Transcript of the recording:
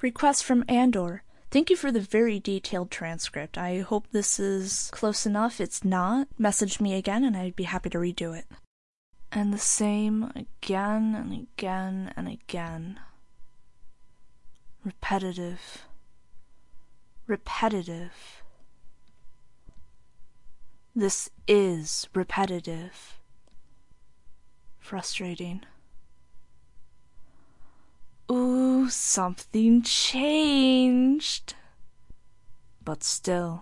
Request from Andor. Thank you for the very detailed transcript. I hope this is close enough. It's not. Message me again and I'd be happy to redo it. And the same again and again and again. Repetitive. Repetitive. This is repetitive. Frustrating. Something changed. But still.